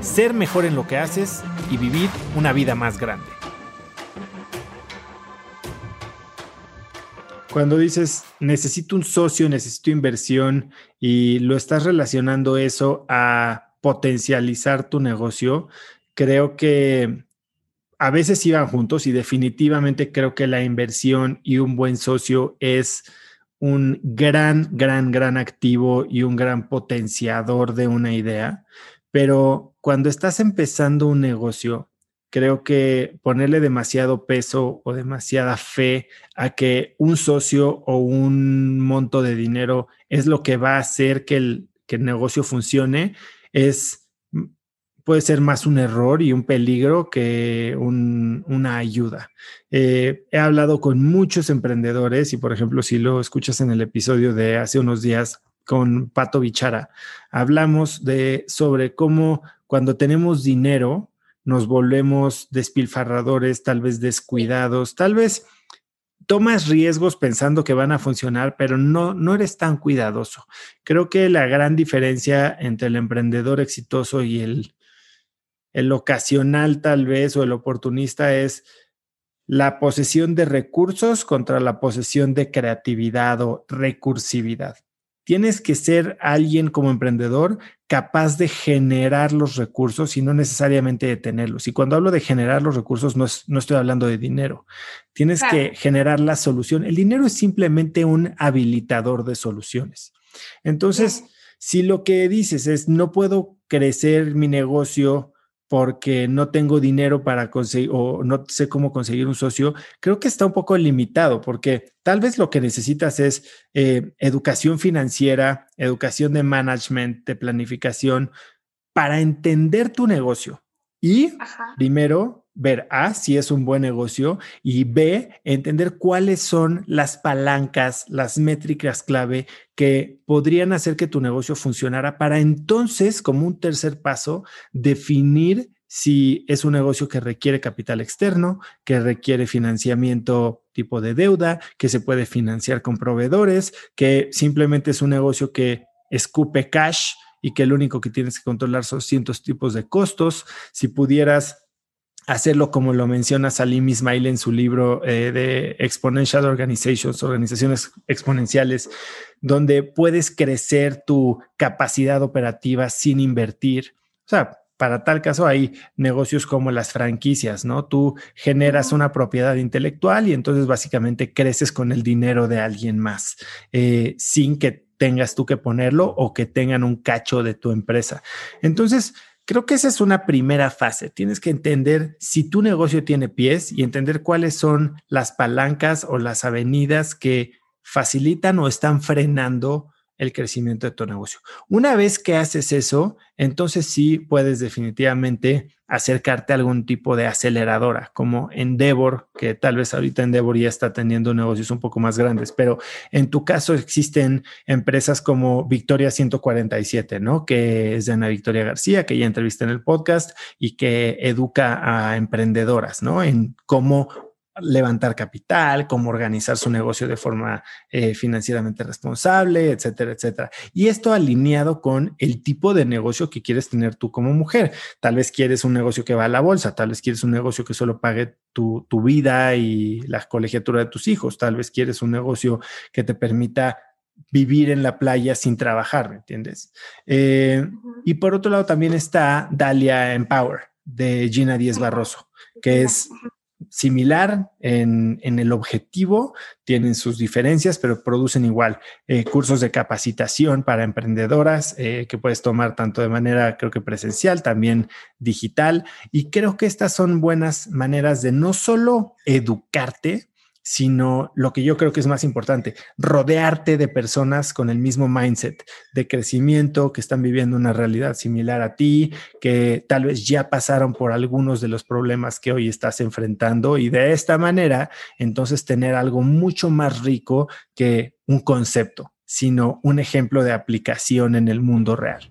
ser mejor en lo que haces y vivir una vida más grande. Cuando dices necesito un socio, necesito inversión y lo estás relacionando eso a potencializar tu negocio, creo que a veces iban juntos y definitivamente creo que la inversión y un buen socio es un gran, gran, gran activo y un gran potenciador de una idea. Pero cuando estás empezando un negocio, creo que ponerle demasiado peso o demasiada fe a que un socio o un monto de dinero es lo que va a hacer que el, que el negocio funcione es puede ser más un error y un peligro que una ayuda. Eh, he hablado con muchos emprendedores y, por ejemplo, si lo escuchas en el episodio de hace unos días con Pato Bichara, hablamos de sobre cómo cuando tenemos dinero nos volvemos despilfarradores, tal vez descuidados, tal vez tomas riesgos pensando que van a funcionar, pero no, no eres tan cuidadoso. Creo que la gran diferencia entre el emprendedor exitoso y el el ocasional tal vez o el oportunista es la posesión de recursos contra la posesión de creatividad o recursividad. Tienes que ser alguien como emprendedor capaz de generar los recursos y no necesariamente de tenerlos. Y cuando hablo de generar los recursos, no, estoy hablando de dinero. Tienes que generar la solución. El dinero es simplemente un habilitador de soluciones. Entonces, si lo que dices es, no puedo crecer mi negocio porque no tengo dinero para conseguir o no sé cómo conseguir un socio, creo que está un poco limitado porque tal vez lo que necesitas es eh, educación financiera, educación de management, de planificación, para entender tu negocio. Y primero ver A, si es un buen negocio y B, entender cuáles son las palancas, las métricas clave que podrían hacer que tu negocio funcionara para entonces, como un tercer paso, definir si es un negocio que requiere capital externo, que requiere financiamiento tipo de deuda, que se puede financiar con proveedores, que simplemente es un negocio que escupe cash y que lo único que tienes que controlar son cientos tipos de costos. Si pudieras hacerlo como lo menciona Salim Ismail en su libro eh, de Exponential Organizations, organizaciones exponenciales, donde puedes crecer tu capacidad operativa sin invertir. O sea, para tal caso hay negocios como las franquicias, ¿no? Tú generas una propiedad intelectual y entonces básicamente creces con el dinero de alguien más, eh, sin que tengas tú que ponerlo o que tengan un cacho de tu empresa. Entonces, Creo que esa es una primera fase. Tienes que entender si tu negocio tiene pies y entender cuáles son las palancas o las avenidas que facilitan o están frenando el crecimiento de tu negocio. Una vez que haces eso, entonces sí puedes definitivamente acercarte a algún tipo de aceleradora, como Endeavor, que tal vez ahorita Endeavor ya está teniendo negocios un poco más grandes, pero en tu caso existen empresas como Victoria 147, ¿no? Que es de Ana Victoria García, que ya entrevisté en el podcast y que educa a emprendedoras, ¿no? En cómo levantar capital, cómo organizar su negocio de forma eh, financieramente responsable, etcétera, etcétera. Y esto alineado con el tipo de negocio que quieres tener tú como mujer. Tal vez quieres un negocio que va a la bolsa, tal vez quieres un negocio que solo pague tu, vida y la colegiatura de tus hijos, tal vez quieres un negocio que te permita vivir en la playa sin trabajar, ¿me entiendes? Eh, y por otro lado también está Dalia Empower de Gina Díez Barroso, que es similar en, el objetivo, tienen sus diferencias, pero producen igual eh, cursos de capacitación para emprendedoras eh, que puedes tomar tanto de manera, creo que presencial, también digital. Y creo que estas son buenas maneras de no solo educarte, sino lo que yo creo que es más importante, rodearte de personas con el mismo mindset de crecimiento, que están viviendo una realidad similar a ti, que tal vez ya pasaron por algunos de los problemas que hoy estás enfrentando y de esta manera, entonces tener algo mucho más rico que un concepto, sino un ejemplo de aplicación en el mundo real.